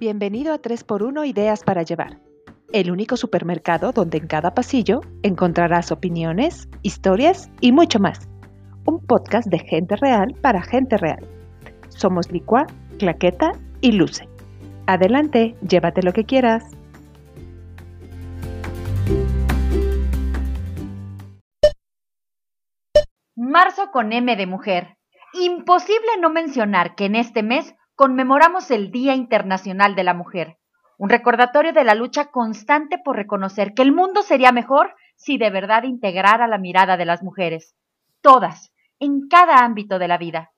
Bienvenido a 3x1 Ideas para Llevar, el único supermercado donde en cada pasillo encontrarás opiniones, historias y mucho más. Un podcast de gente real para gente real. Somos Licua, Claqueta y Luce. Adelante, llévate lo que quieras. Marzo con M de mujer. Imposible no mencionar que en este mes conmemoramos el Día Internacional de la Mujer, un recordatorio de la lucha constante por reconocer que el mundo sería mejor si de verdad integrara la mirada de las mujeres, todas, en cada ámbito de la vida.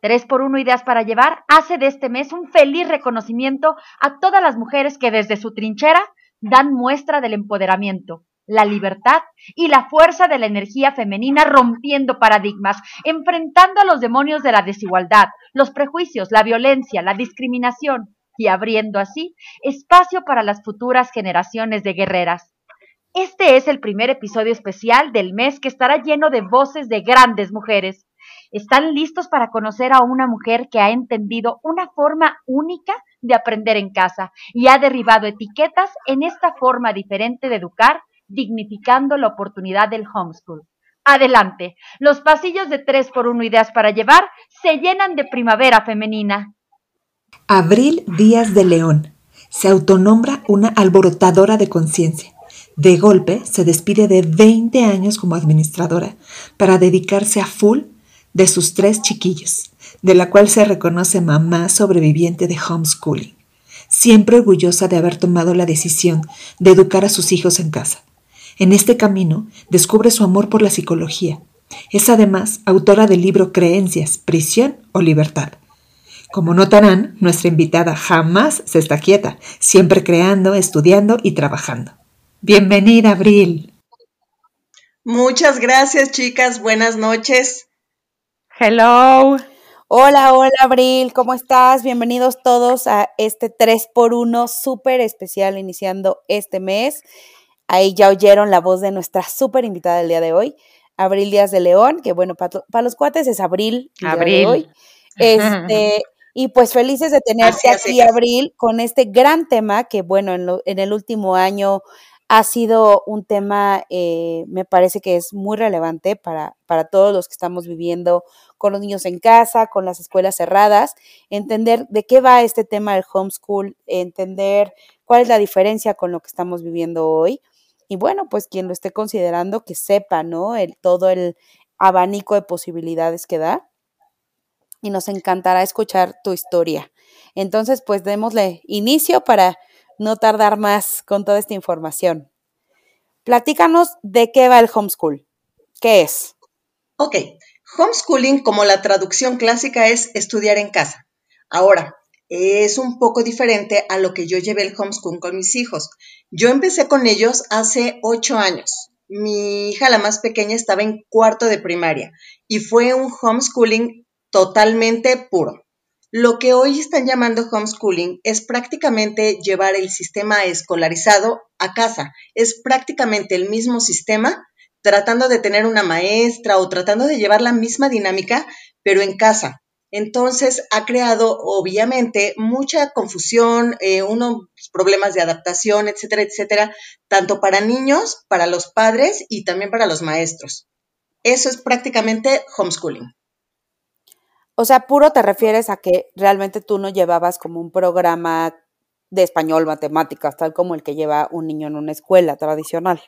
Tres por uno Ideas para Llevar hace de este mes un feliz reconocimiento a todas las mujeres que desde su trinchera dan muestra del empoderamiento, la libertad y la fuerza de la energía femenina rompiendo paradigmas, enfrentando a los demonios de la desigualdad, los prejuicios, la violencia, la discriminación y abriendo así espacio para las futuras generaciones de guerreras. Este es el primer episodio especial del mes que estará lleno de voces de grandes mujeres. ¿Están listos para conocer a una mujer que ha entendido una forma única de aprender en casa y ha derribado etiquetas en esta forma diferente de educar dignificando la oportunidad del homeschool. Adelante, los pasillos de 3 por 1 Ideas para Llevar se llenan de primavera femenina. Abril Díaz de León se autonombra una alborotadora de conciencia. De golpe se despide de 20 años como administradora para dedicarse a full de sus tres chiquillos, de la cual se reconoce mamá sobreviviente de homeschooling, siempre orgullosa de haber tomado la decisión de educar a sus hijos en casa. En este camino descubre su amor por la psicología. Es además autora del libro Creencias, Prisión o Libertad. Como notarán, nuestra invitada jamás se está quieta, siempre creando, estudiando y trabajando. Bienvenida, Abril. Muchas gracias, chicas. Buenas noches. Hello. Hola, hola, Abril. ¿Cómo estás? Bienvenidos todos a este 3x1 súper especial iniciando este mes. Ahí ya oyeron la voz de nuestra súper invitada del día de hoy, Abril Díaz de León, que bueno, para, los cuates es Abril. Abril. hoy. Este, y pues felices de tenerte aquí, Abril, con este gran tema que bueno, en, en el último año ha sido un tema, eh, me parece que es muy relevante para, para todos los que estamos viviendo con los niños en casa, con las escuelas cerradas, entender de qué va este tema del homeschool, entender cuál es la diferencia con lo que estamos viviendo hoy. Y bueno, pues quien lo esté considerando, que sepa, ¿no? El, todo el abanico de posibilidades que da. Y nos encantará escuchar tu historia. Entonces, pues démosle inicio para no tardar más con toda esta información. Platícanos de qué va el homeschool. ¿Qué es? Ok, homeschooling como la traducción clásica es estudiar en casa. Ahora, es un poco diferente a lo que yo llevé el homeschool con mis hijos. Yo empecé con ellos hace ocho años. Mi hija, la más pequeña, estaba en cuarto de primaria y fue un homeschooling totalmente puro. Lo que hoy están llamando homeschooling es prácticamente llevar el sistema escolarizado a casa. Es prácticamente el mismo sistema, tratando de tener una maestra o tratando de llevar la misma dinámica, pero en casa. Entonces ha creado obviamente mucha confusión, eh, unos problemas de adaptación, etcétera, etcétera, tanto para niños, para los padres y también para los maestros. Eso es prácticamente homeschooling. O sea, puro te refieres a que realmente tú no llevabas como un programa de español, matemáticas, tal como el que lleva un niño en una escuela tradicional.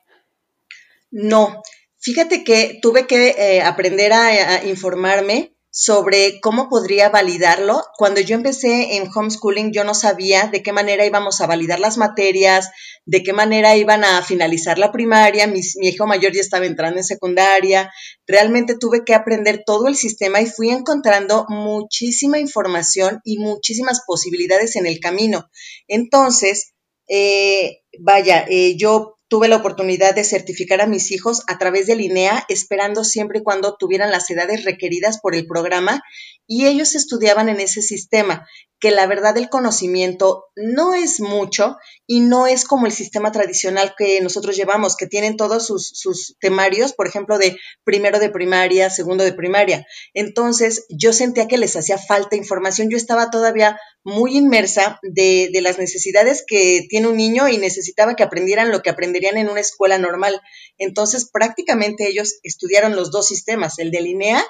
No, fíjate que tuve que eh, aprender a informarme sobre cómo podría validarlo. Cuando yo empecé en homeschooling, yo no sabía de qué manera íbamos a validar las materias, de qué manera iban a finalizar la primaria. Mi, hijo mayor ya estaba entrando en secundaria. Realmente tuve que aprender todo el sistema y fui encontrando muchísima información y muchísimas posibilidades en el camino. Entonces, eh, vaya, eh, yo tuve la oportunidad de certificar a mis hijos a través del INEA, esperando siempre y cuando tuvieran las edades requeridas por el programa, y ellos estudiaban en ese sistema, que la verdad el conocimiento no es mucho y no es como el sistema tradicional que nosotros llevamos, que tienen todos sus, sus temarios, por ejemplo, de primero de primaria, segundo de primaria. Entonces, yo sentía que les hacía falta información, yo estaba todavía muy inmersa de, de, las necesidades que tiene un niño y necesitaba que aprendieran lo que aprenderían en una escuela normal. Entonces, prácticamente ellos estudiaron los dos sistemas, el de Linea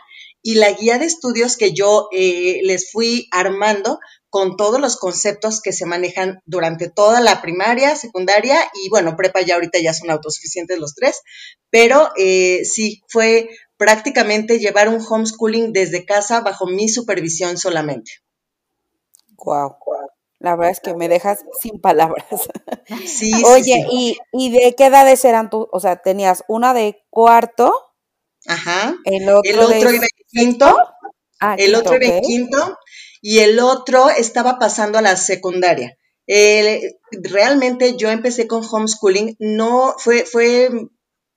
y la guía de estudios que yo eh, les fui armando con todos los conceptos que se manejan durante toda la primaria, secundaria y bueno, prepa ya ahorita ya son autosuficientes los tres, pero eh, sí, fue prácticamente llevar un homeschooling desde casa bajo mi supervisión solamente. Wow. La verdad es que me dejas sin palabras. Sí, Oye, ¿y, ¿y de qué edades eran tú? O sea, tenías una de cuarto. Ajá. El otro, el otro iba en quinto. Ah, el otro iba en quinto. Y el otro estaba pasando a la secundaria. realmente yo empecé con homeschooling, no fue, fue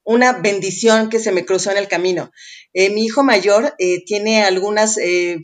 una bendición que se me cruzó en el camino. Eh, mi hijo mayor eh, tiene algunas eh,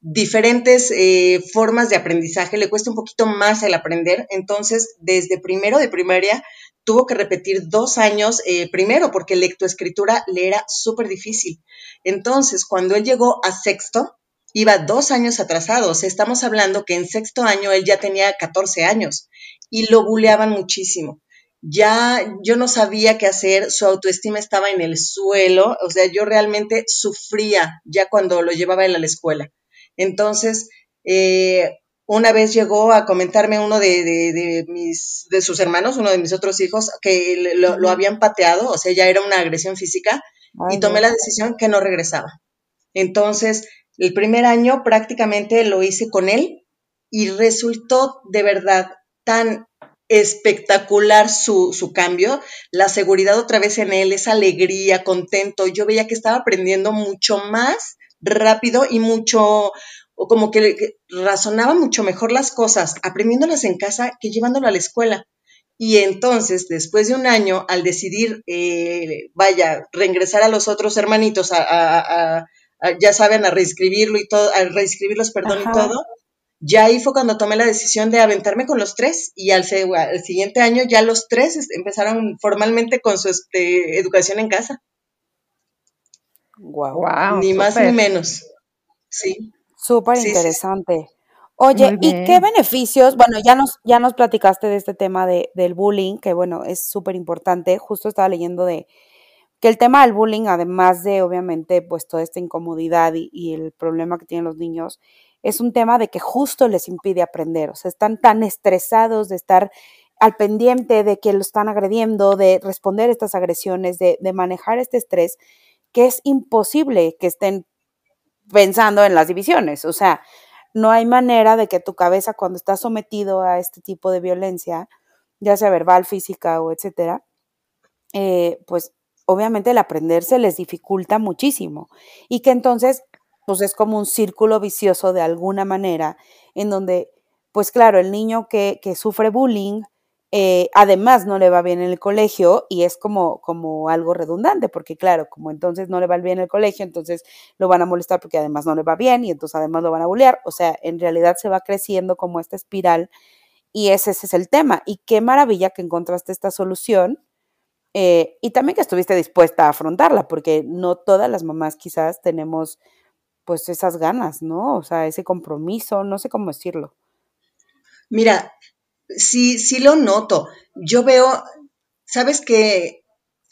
diferentes eh, formas de aprendizaje, le cuesta un poquito más el aprender, entonces desde primero de primaria tuvo que repetir dos años eh, primero porque lectoescritura le era súper difícil. Entonces, cuando él llegó a sexto, iba dos años atrasados. Estamos hablando que en sexto año él ya tenía 14 años y lo buleaban muchísimo. Ya yo no sabía qué hacer, su autoestima estaba en el suelo, o sea, yo realmente sufría ya cuando lo llevaba él a la escuela. Entonces, eh, una vez llegó a comentarme uno de, mis, de sus hermanos, uno de mis otros hijos, que lo, habían pateado, o sea, ya era una agresión física, y tomé la decisión que no regresaba. Entonces, el primer año prácticamente lo hice con él y resultó de verdad tan espectacular su, su, cambio, la seguridad otra vez en él, esa alegría, contento. Yo veía que estaba aprendiendo mucho más rápido y mucho, o como que, razonaba mucho mejor las cosas aprendiéndolas en casa que llevándolo a la escuela. Y entonces, después de un año, al decidir, eh, vaya, reingresar a los otros hermanitos, a, ya saben, a reescribirlo y todo, a reescribirlos, perdón, y todo, ya ahí fue cuando tomé la decisión de aventarme con los tres y al, al siguiente año ya los tres empezaron formalmente con su este, educación en casa. Wow. ni más ni menos. Sí. Súper interesante. Oye, ¿y qué beneficios? Bueno, ya nos, ya nos platicaste de este tema de, del bullying, que bueno, es súper importante. Justo estaba leyendo de que el tema del bullying, además de obviamente pues toda esta incomodidad y, y el problema que tienen los niños, es un tema de que justo les impide aprender. O sea, están tan estresados de estar al pendiente de que lo están agrediendo, de responder estas agresiones, de, de manejar este estrés, que es imposible que estén pensando en las divisiones. O sea, no hay manera de que tu cabeza cuando estás sometido a este tipo de violencia, ya sea verbal, física o etcétera, eh, pues obviamente el aprender se les dificulta muchísimo y que entonces pues es como un círculo vicioso de alguna manera en donde pues claro, el niño que, que sufre bullying eh, además no le va bien en el colegio y es como, como algo redundante, porque claro, como entonces no le va bien en el colegio, entonces lo van a molestar porque además no le va bien y entonces además lo van a bullear, o sea, en realidad se va creciendo como esta espiral y ese, es el tema. Y qué maravilla que encontraste esta solución eh, y también que estuviste dispuesta a afrontarla, porque no todas las mamás quizás tenemos pues esas ganas, ¿no? O sea, ese compromiso, no sé cómo decirlo. Mira, sí, sí lo noto. Yo veo, sabes que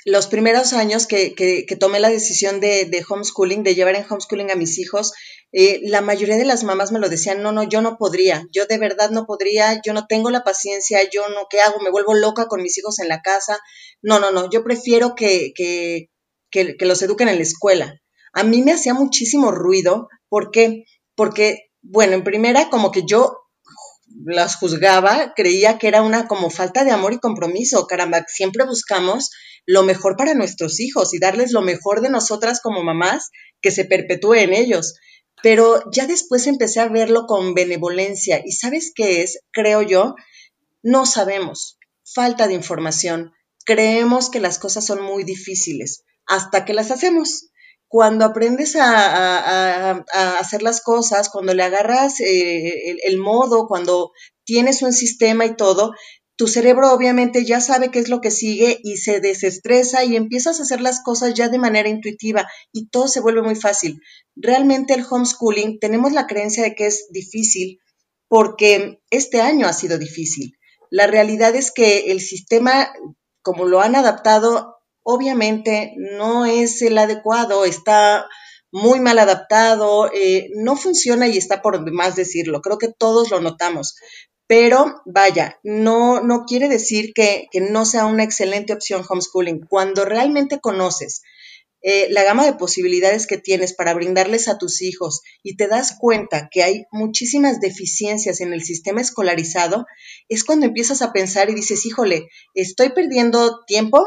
los primeros años que, que, tomé la decisión de, de, homeschooling, de llevar en homeschooling a mis hijos, eh, la mayoría de las mamás me lo decían, no, no, yo no podría, yo de verdad no podría, yo no tengo la paciencia, yo no, ¿qué hago? Me vuelvo loca con mis hijos en la casa. No, no, no, yo prefiero que, que, que, que los eduquen en la escuela. A mí me hacía muchísimo ruido, ¿por qué? Porque, bueno, en primera, como que yo las juzgaba, creía que era una como falta de amor y compromiso. Caramba, siempre buscamos lo mejor para nuestros hijos y darles lo mejor de nosotras como mamás que se perpetúe en ellos. Pero ya después empecé a verlo con benevolencia y ¿sabes qué es? Creo yo, no sabemos, falta de información. Creemos que las cosas son muy difíciles hasta que las hacemos cuando aprendes a, hacer las cosas, cuando le agarras eh, el, el, modo, cuando tienes un sistema y todo, tu cerebro obviamente ya sabe qué es lo que sigue y se desestresa y empiezas a hacer las cosas ya de manera intuitiva y todo se vuelve muy fácil. Realmente el homeschooling tenemos la creencia de que es difícil porque este año ha sido difícil. La realidad es que el sistema, como lo han adaptado, obviamente no es el adecuado, está muy mal adaptado, eh, no funciona y está por demás decirlo, creo que todos lo notamos. Pero vaya, no, no quiere decir que, no sea una excelente opción homeschooling. Cuando realmente conoces eh, la gama de posibilidades que tienes para brindarles a tus hijos y te das cuenta que hay muchísimas deficiencias en el sistema escolarizado, es cuando empiezas a pensar y dices, híjole, estoy perdiendo tiempo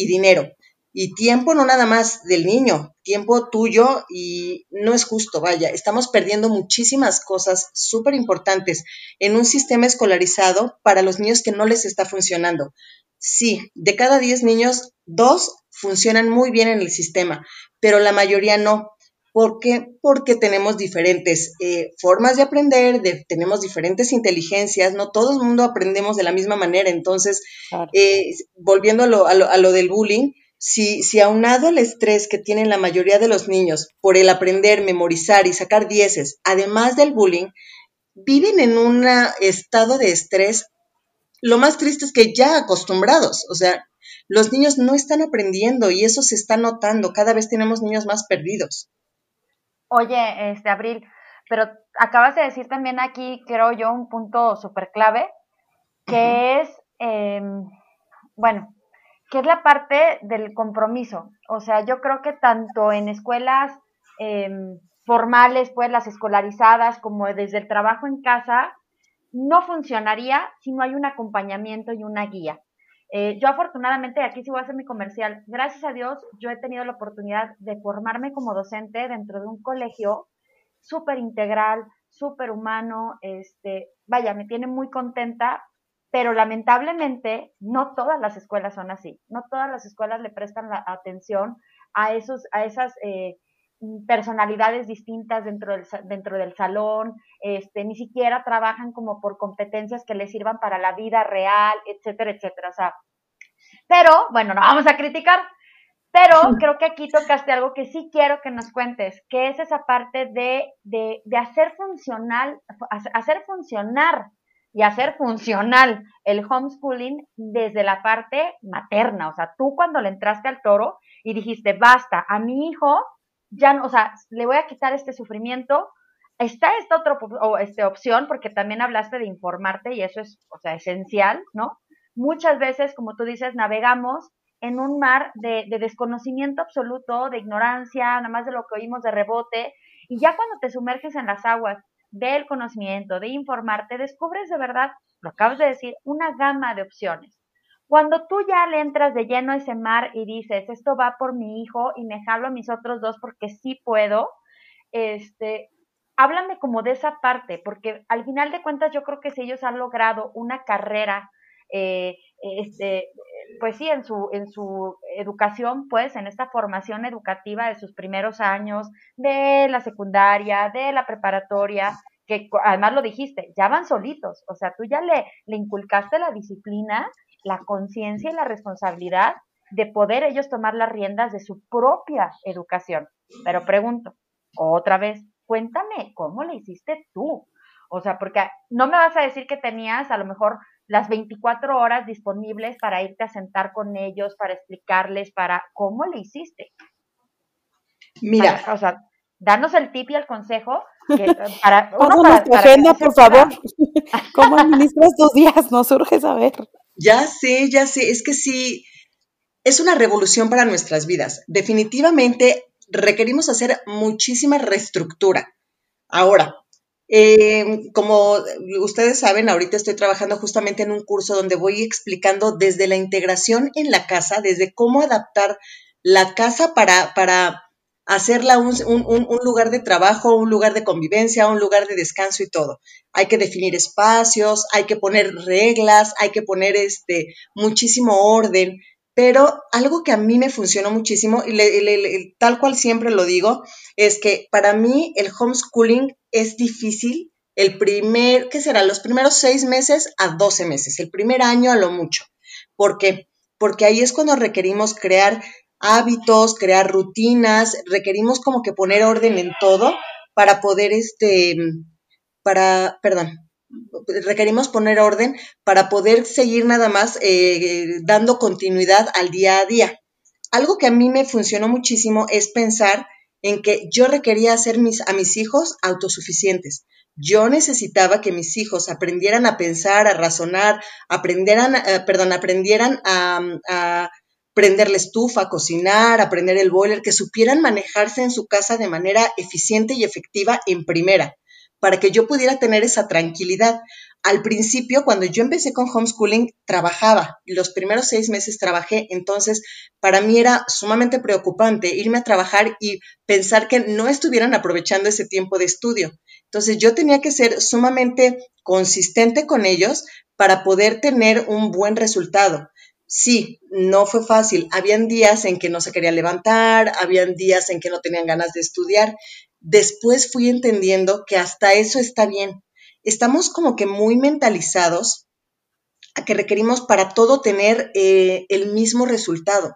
y dinero. Y tiempo no nada más del niño, tiempo tuyo y no es justo, vaya, estamos perdiendo muchísimas cosas súper importantes en un sistema escolarizado para los niños que no les está funcionando. Sí, de cada 10 niños, dos funcionan muy bien en el sistema, pero la mayoría no. ¿Por qué? Porque tenemos diferentes eh, formas de aprender, tenemos diferentes inteligencias, no todo el mundo aprendemos de la misma manera. Entonces, eh, volviendo a lo, a, lo, del bullying, si, si aunado el estrés que tienen la mayoría de los niños por el aprender, memorizar y sacar dieces, además del bullying, viven en un estado de estrés, lo más triste es que ya acostumbrados, o sea, los niños no están aprendiendo y eso se está notando. Cada vez tenemos niños más perdidos. Oye, este Abril, pero acabas de decir también aquí, creo yo, un punto súper clave, que es, em, bueno, que es la parte del compromiso. O sea, yo creo que tanto en escuelas em, formales, pues las escolarizadas, como desde el trabajo en casa, no funcionaría si no hay un acompañamiento y una guía. Eh, yo afortunadamente, aquí sí voy a hacer mi comercial, gracias a Dios yo he tenido la oportunidad de formarme como docente dentro de un colegio súper integral, súper humano, este, vaya, me tiene muy contenta, pero lamentablemente no todas las escuelas son así, no todas las escuelas le prestan la atención a, esos, a esas eh, personalidades distintas dentro del, dentro del salón, este, ni siquiera trabajan como por competencias que les sirvan para la vida real, etcétera, etcétera. O sea, pero, bueno, no vamos a criticar, pero creo que aquí tocaste algo que sí quiero que nos cuentes, que es esa parte de, de, de hacer funcional, hacer funcionar y hacer funcional el homeschooling desde la parte materna. O sea, tú cuando le entraste al toro y dijiste, basta, a mi hijo ya no, o sea, le voy a quitar este sufrimiento. Está esta otra o este, opción, porque también hablaste de informarte y eso es, o sea, esencial, ¿no? Muchas veces, como tú dices, navegamos en un mar de, de desconocimiento absoluto, de ignorancia, nada más de lo que oímos de rebote, y ya cuando te sumerges en las aguas del conocimiento, de informarte, descubres de verdad, lo acabas de decir, una gama de opciones. Cuando tú ya le entras de lleno a ese mar y dices, esto va por mi hijo y me jalo a mis otros dos porque sí puedo, este, háblame como de esa parte, porque al final de cuentas yo creo que si ellos han logrado una carrera, eh, este, pues sí, en su, en su educación, pues en esta formación educativa de sus primeros años, de la secundaria, de la preparatoria, que además lo dijiste, ya van solitos, o sea, tú ya le, le inculcaste la disciplina la conciencia y la responsabilidad de poder ellos tomar las riendas de su propia educación. Pero pregunto, otra vez, cuéntame, ¿cómo le hiciste tú? O sea, porque no me vas a decir que tenías a lo mejor las 24 horas disponibles para irte a sentar con ellos, para explicarles, para cómo le hiciste. Mira, o sea, danos el tip y el consejo que, para, uno agenda, por favor. ¿Cómo administras tus días? Nos urge saber. Ya sé, ya sé, es que sí, es una revolución para nuestras vidas. Definitivamente requerimos hacer muchísima reestructura. Ahora, eh, como ustedes saben, ahorita estoy trabajando justamente en un curso donde voy explicando desde la integración en la casa, desde cómo adaptar la casa para, para hacerla un, lugar de trabajo, un lugar de convivencia, un lugar de descanso y todo. Hay que definir espacios, hay que poner reglas, hay que poner este, muchísimo orden, pero algo que a mí me funcionó muchísimo, y tal cual siempre lo digo, es que para mí el homeschooling es difícil el primer, ¿qué será? Los primeros seis meses a doce meses, el primer año a lo mucho. ¿Por qué? Porque ahí es cuando requerimos crear hábitos, crear rutinas, requerimos como que poner orden en todo para poder, este, para, perdón, requerimos poner orden para poder seguir nada más eh, dando continuidad al día a día. Algo que a mí me funcionó muchísimo es pensar en que yo requería hacer mis, a mis hijos autosuficientes. Yo necesitaba que mis hijos aprendieran a pensar, a razonar, aprendieran, eh, perdón, aprendieran a, a prender la estufa, cocinar, aprender el boiler, que supieran manejarse en su casa de manera eficiente y efectiva en primera para que yo pudiera tener esa tranquilidad. Al principio, cuando yo empecé con homeschooling, trabajaba. Los primeros seis meses trabajé, entonces para mí era sumamente preocupante irme a trabajar y pensar que no estuvieran aprovechando ese tiempo de estudio. Entonces yo tenía que ser sumamente consistente con ellos para poder tener un buen resultado. Sí, no fue fácil. Habían días en que no se querían levantar, habían días en que no tenían ganas de estudiar, después fui entendiendo que hasta eso está bien. Estamos como que muy mentalizados a que requerimos para todo tener eh, el mismo resultado.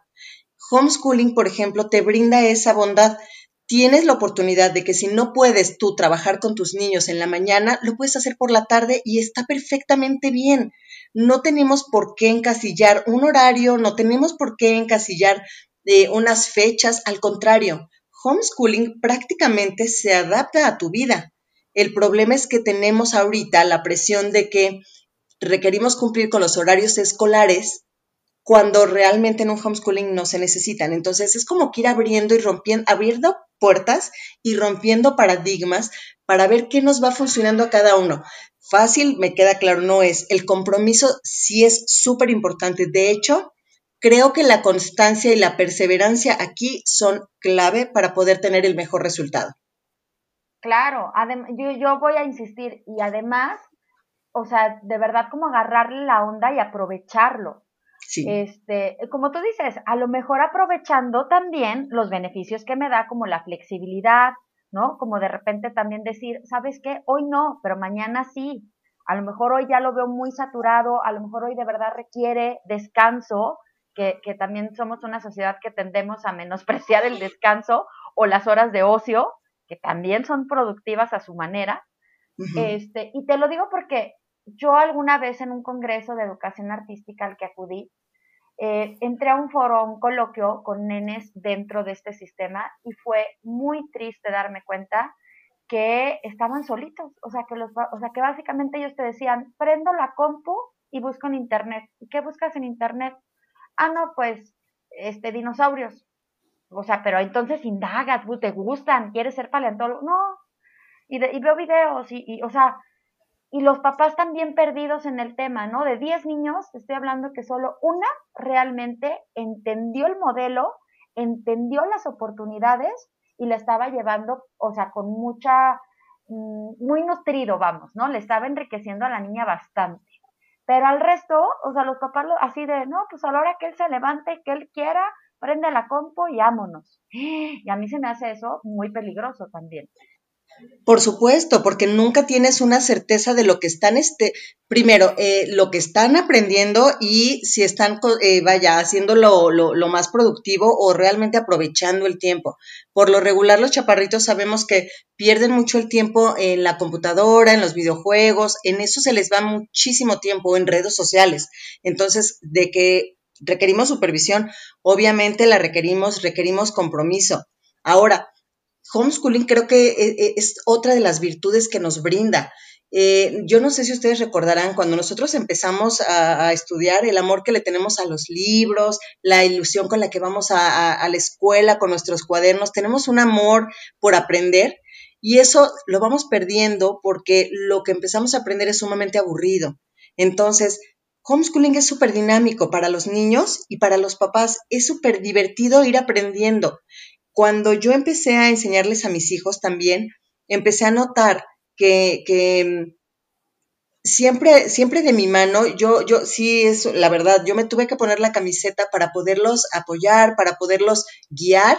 Homeschooling, por ejemplo, te brinda esa bondad. Tienes la oportunidad de que si no puedes tú trabajar con tus niños en la mañana, lo puedes hacer por la tarde y está perfectamente bien. No tenemos por qué encasillar un horario, no tenemos por qué encasillar eh, unas fechas, al contrario, homeschooling prácticamente se adapta a tu vida. El problema es que tenemos ahorita la presión de que requerimos cumplir con los horarios escolares cuando realmente en un homeschooling no se necesitan. Entonces es como que ir abriendo y rompiendo, abriendo puertas y rompiendo paradigmas para ver qué nos va funcionando a cada uno. Fácil, me queda claro, no es. El compromiso sí es súper importante. De hecho, Creo que la constancia y la perseverancia aquí son clave para poder tener el mejor resultado. Claro, yo, yo voy a insistir y además, o sea, de verdad como agarrarle la onda y aprovecharlo. Sí. Este, como tú dices, a lo mejor aprovechando también los beneficios que me da como la flexibilidad, ¿no? Como de repente también decir, ¿sabes qué? Hoy no, pero mañana sí. A lo mejor hoy ya lo veo muy saturado, a lo mejor hoy de verdad requiere descanso que, también somos una sociedad que tendemos a menospreciar el descanso o las horas de ocio, que también son productivas a su manera. este, y te lo digo porque yo alguna vez en un congreso de educación artística al que acudí, eh, entré a un foro, un coloquio con nenes dentro de este sistema y fue muy triste darme cuenta que estaban solitos, o sea que los, o sea que básicamente ellos te decían, prendo la compu y busco en internet. ¿Y qué buscas en internet? ah, no, pues, este, dinosaurios. O sea, pero entonces indagas, te gustan, quieres ser paleontólogo. No. Y, y veo videos y, o sea, y los papás también perdidos en el tema, ¿no? De 10 niños, estoy hablando que solo una realmente entendió el modelo, entendió las oportunidades y le estaba llevando, o sea, con mucha, mm, muy nutrido, vamos, ¿no? Le estaba enriqueciendo a la niña bastante. Pero al resto, o sea, los papás así de, no, pues a la hora que él se levante, que él quiera, prende la compo y vámonos. Y a mí se me hace eso muy peligroso también. Por supuesto, porque nunca tienes una certeza de lo que están, este, primero, eh, lo que están aprendiendo y si están, eh, vaya, haciendo lo, lo, más productivo o realmente aprovechando el tiempo. Por lo regular, los chaparritos sabemos que pierden mucho el tiempo en la computadora, en los videojuegos, en eso se les va muchísimo tiempo, en redes sociales. Entonces, de que requerimos supervisión, obviamente la requerimos, requerimos compromiso. Ahora, homeschooling creo que eh, eh, es otra de las virtudes que nos brinda. Eh, yo no sé si ustedes recordarán cuando nosotros empezamos a, estudiar el amor que le tenemos a los libros, la ilusión con la que vamos a, la escuela con nuestros cuadernos, tenemos un amor por aprender y eso lo vamos perdiendo porque lo que empezamos a aprender es sumamente aburrido. Entonces, homeschooling es súper dinámico para los niños y para los papás. Es súper divertido ir aprendiendo cuando yo empecé a enseñarles a mis hijos también, empecé a notar que, mm, siempre, siempre de mi mano, yo, yo, sí, es la verdad, yo me tuve que poner la camiseta para poderlos apoyar, para poderlos guiar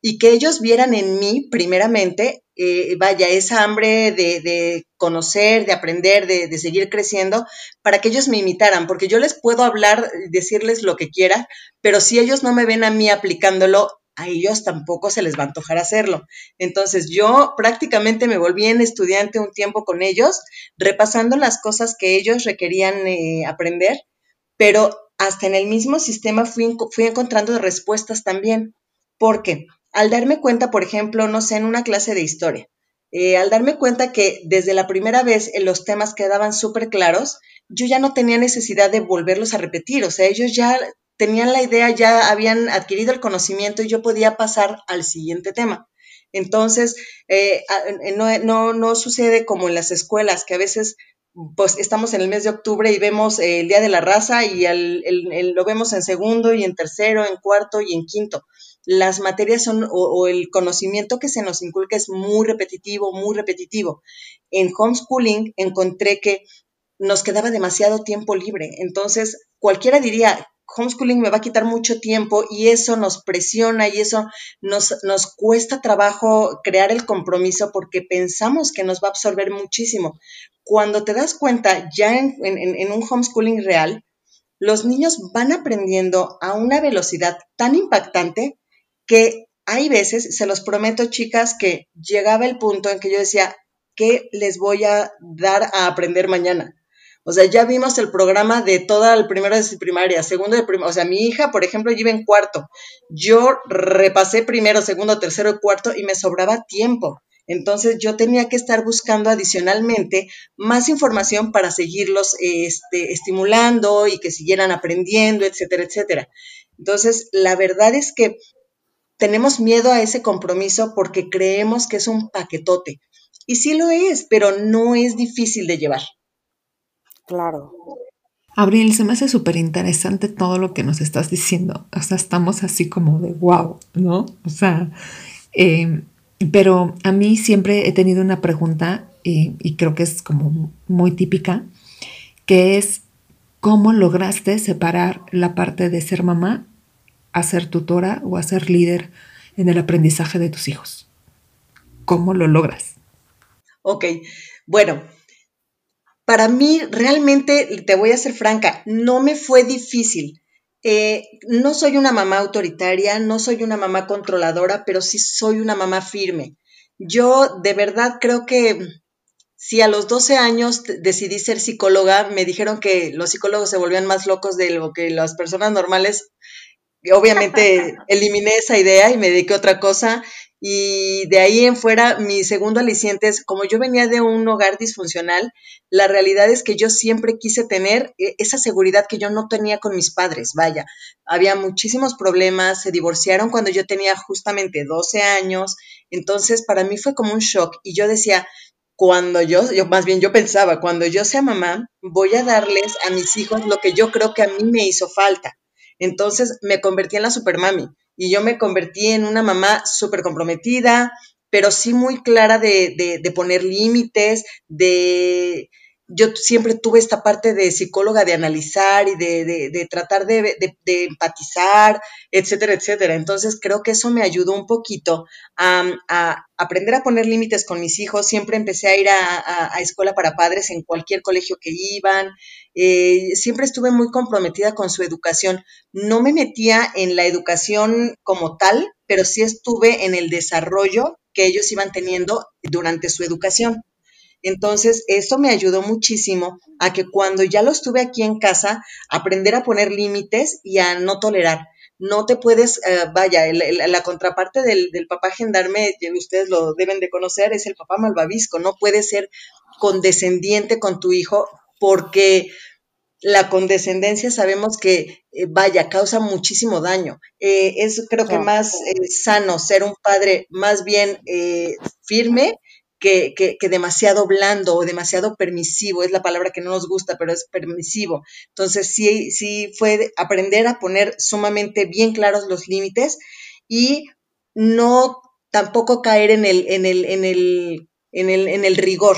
y que ellos vieran en mí, primeramente, eh, vaya, esa hambre de, conocer, de aprender, de, de, seguir creciendo, para que ellos me imitaran, porque yo les puedo hablar, decirles lo que quiera, pero si ellos no me ven a mí aplicándolo, a ellos tampoco se les va a antojar hacerlo. Entonces yo prácticamente me volví en estudiante un tiempo con ellos, repasando las cosas que ellos requerían eh, aprender, pero hasta en el mismo sistema fui, fui encontrando respuestas también. Porque al darme cuenta, por ejemplo, no sé, en una clase de historia, eh, al darme cuenta que desde la primera vez en los temas quedaban súper claros, yo ya no tenía necesidad de volverlos a repetir, o sea, ellos ya tenían la idea, ya habían adquirido el conocimiento y yo podía pasar al siguiente tema. Entonces, eh, no, no, no, sucede como en las escuelas, que a veces pues estamos en el mes de octubre y vemos el Día de la Raza y lo vemos en segundo y en tercero, en cuarto y en quinto las materias son o, el conocimiento que se nos inculca es muy repetitivo, muy repetitivo. En homeschooling encontré que nos quedaba demasiado tiempo libre. Entonces, cualquiera diría, homeschooling me va a quitar mucho tiempo y eso nos presiona y eso nos, nos cuesta trabajo crear el compromiso porque pensamos que nos va a absorber muchísimo. Cuando te das cuenta ya en, en un homeschooling real, los niños van aprendiendo a una velocidad tan impactante que hay veces, se los prometo chicas, que llegaba el punto en que yo decía, ¿qué les voy a dar a aprender mañana? O sea, ya vimos el programa de toda el primero de primaria, segundo de primaria. O sea, mi hija, por ejemplo, iba en cuarto. Yo repasé primero, segundo, tercero y cuarto y me sobraba tiempo. Entonces yo tenía que estar buscando adicionalmente más información para seguirlos este, estimulando y que siguieran aprendiendo, etcétera, etcétera. Entonces, la verdad es que tenemos miedo a ese compromiso porque creemos que es un paquetote. Y sí lo es, pero no es difícil de llevar. Claro. Abril, se me hace súper interesante todo lo que nos estás diciendo. O sea, estamos así como de wow, ¿no? O sea, eh, pero a mí siempre he tenido una pregunta y, y creo que es como muy típica, que es, ¿cómo lograste separar la parte de ser mamá a ser tutora o a ser líder en el aprendizaje de tus hijos? ¿Cómo lo logras? Ok, bueno, para mí realmente, te voy a ser franca, no me fue difícil. Eh, no soy una mamá autoritaria, no soy una mamá controladora, pero sí soy una mamá firme. Yo de verdad creo que si a los 12 años decidí ser psicóloga, me dijeron que los psicólogos se volvían más locos de lo que las personas normales obviamente eliminé esa idea y me dediqué a otra cosa. Y de ahí en fuera, mi segundo aliciente es, como yo venía de un hogar disfuncional, la realidad es que yo siempre quise tener eh, esa seguridad que yo no tenía con mis padres. Vaya, había muchísimos problemas, se divorciaron cuando yo tenía justamente 12 años, entonces para mí fue como un shock y yo decía, cuando yo, yo más bien yo pensaba, cuando yo sea mamá, voy a darles a mis hijos lo que yo creo que a mí me hizo falta entonces me convertí en la supermami y yo me convertí en una mamá súper comprometida, pero sí muy clara de, de, de poner límites, de, yo siempre tuve esta parte de psicóloga, de analizar y de, tratar de, empatizar, etcétera, etcétera. Entonces creo que eso me ayudó un poquito a, aprender a poner límites con mis hijos. Siempre empecé a ir a, escuela para padres en cualquier colegio que iban. Eh, siempre estuve muy comprometida con su educación. No me metía en la educación como tal, pero sí estuve en el desarrollo que ellos iban teniendo durante su educación. Entonces, eso me ayudó muchísimo a que cuando ya lo estuve aquí en casa, aprender a poner límites y a no tolerar. No te puedes, eh, vaya, la contraparte del, papá gendarme, ustedes lo deben de conocer, es el papá malvavisco. No puedes ser condescendiente con tu hijo porque la condescendencia sabemos que, eh, vaya, causa muchísimo daño. Eh, es creo que más sano ser un padre más bien firme que, que, demasiado blando o demasiado permisivo, es la palabra que no nos gusta, pero es permisivo. Entonces, sí, sí fue aprender a poner sumamente bien claros los límites y no tampoco caer en el, en el, en el, en el, en el rigor.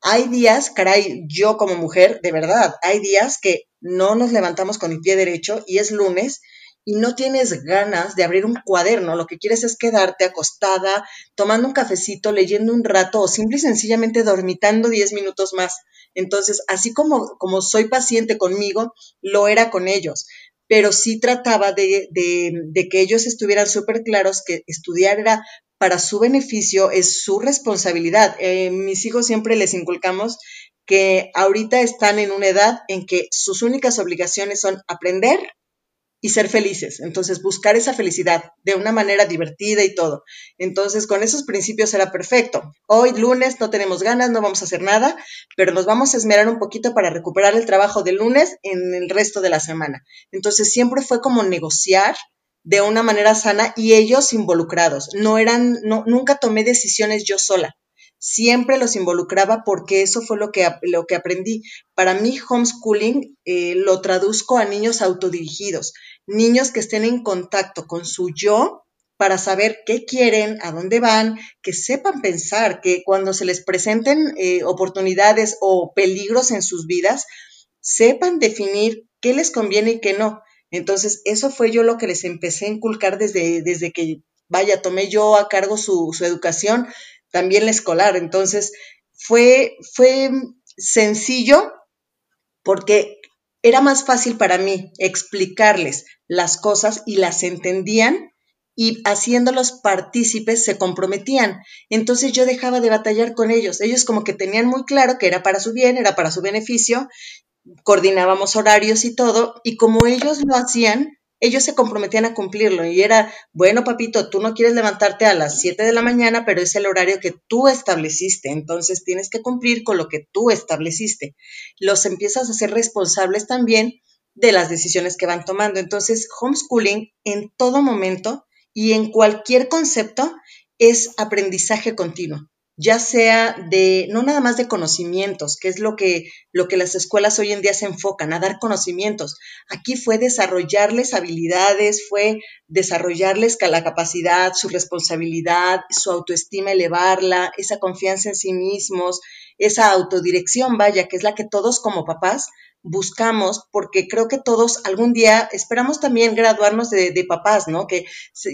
Hay días, caray, yo como mujer, de verdad, hay días que no nos levantamos con el pie derecho y es lunes y no tienes ganas de abrir un cuaderno, lo que quieres es quedarte acostada, tomando un cafecito, leyendo un rato o simple y sencillamente dormitando 10 minutos más. Entonces, así como, como soy paciente conmigo, lo era con ellos. pero sí trataba de, que ellos estuvieran súper claros que estudiar era para su beneficio, es su responsabilidad. Eh, mis hijos siempre les inculcamos que ahorita están en una edad en que sus únicas obligaciones son aprender y ser felices. Entonces, buscar esa felicidad de una manera divertida y todo. Entonces, con esos principios era perfecto. Hoy, lunes, no tenemos ganas, no vamos a hacer nada, pero nos vamos a esmerar un poquito para recuperar el trabajo del lunes en el resto de la semana. Entonces, siempre fue como negociar de una manera sana y ellos involucrados. No eran, no, nunca tomé decisiones yo sola siempre los involucraba porque eso fue lo que, lo que aprendí. Para mí, homeschooling eh, lo traduzco a niños autodirigidos, niños que estén en contacto con su yo para saber qué quieren, a dónde van, que sepan pensar, que cuando se les presenten eh, oportunidades o peligros en sus vidas, sepan definir qué les conviene y qué no. Entonces, eso fue yo lo que les empecé a inculcar desde, desde que, vaya, tomé yo a cargo su, su educación también la escolar. Entonces, fue, fue sencillo porque era más fácil para mí explicarles las cosas y las entendían y haciéndolos partícipes se comprometían. Entonces yo dejaba de batallar con ellos. Ellos como que tenían muy claro que era para su bien, era para su beneficio, coordinábamos horarios y todo, y como ellos lo hacían, ellos se comprometían a cumplirlo y era, bueno, papito, tú no quieres levantarte a las 7 de la mañana, pero es el horario que tú estableciste, entonces tienes que cumplir con lo que tú estableciste. Los empiezas a ser responsables también de las decisiones que van tomando. Entonces, homeschooling en todo momento y en cualquier concepto es aprendizaje continuo ya sea de, no nada más de conocimientos, que es lo que, lo que las escuelas hoy en día se enfocan, a dar conocimientos. Aquí fue desarrollarles habilidades, fue desarrollarles la capacidad, su responsabilidad, su autoestima, elevarla, esa confianza en sí mismos, esa autodirección, vaya, que es la que todos como papás buscamos, porque creo que todos algún día esperamos también graduarnos de, papás, ¿no? Que,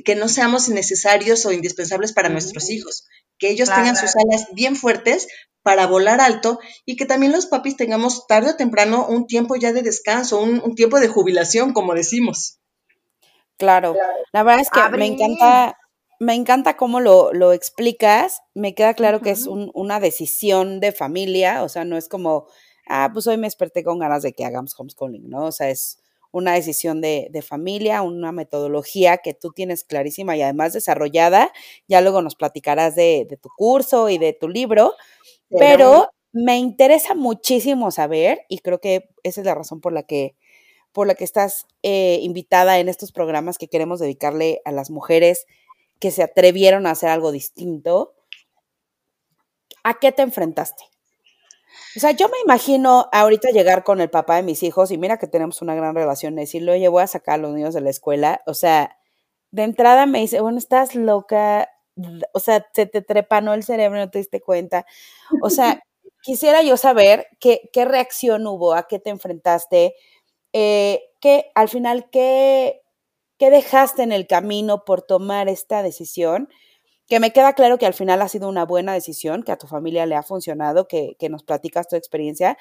que no seamos necesarios o indispensables para nuestros hijos que ellos tengan sus alas bien fuertes para volar alto y que también los papis tengamos tarde o temprano un tiempo ya de descanso, un, tiempo de jubilación, como decimos. Claro, la verdad es que me encanta, me encanta cómo lo, lo explicas, me queda claro que es una decisión de familia, o sea, no es como, ah, pues hoy me desperté con ganas de que hagamos homeschooling, ¿no? O sea, es una decisión de, familia, una metodología que tú tienes clarísima y además desarrollada. Ya luego nos platicarás de, tu curso y de tu libro, pero me interesa muchísimo saber, y creo que esa es la razón por la que, por la que estás eh, invitada en estos programas que queremos dedicarle a las mujeres que se atrevieron a hacer algo distinto. ¿A qué te enfrentaste? O sea, yo me imagino ahorita llegar con el papá de mis hijos y mira que tenemos una gran relación, decirle, oye, voy a sacar a los niños de la escuela. O sea, de entrada me dice, bueno, estás loca, o sea, se te trepanó el cerebro, no te diste cuenta. O sea, quisiera yo saber qué, qué reacción hubo, a qué te enfrentaste, eh, qué, al final, qué, qué dejaste en el camino por tomar esta decisión que me queda claro que al final ha sido una buena decisión, que a tu familia le ha funcionado, que, nos platicas tu experiencia,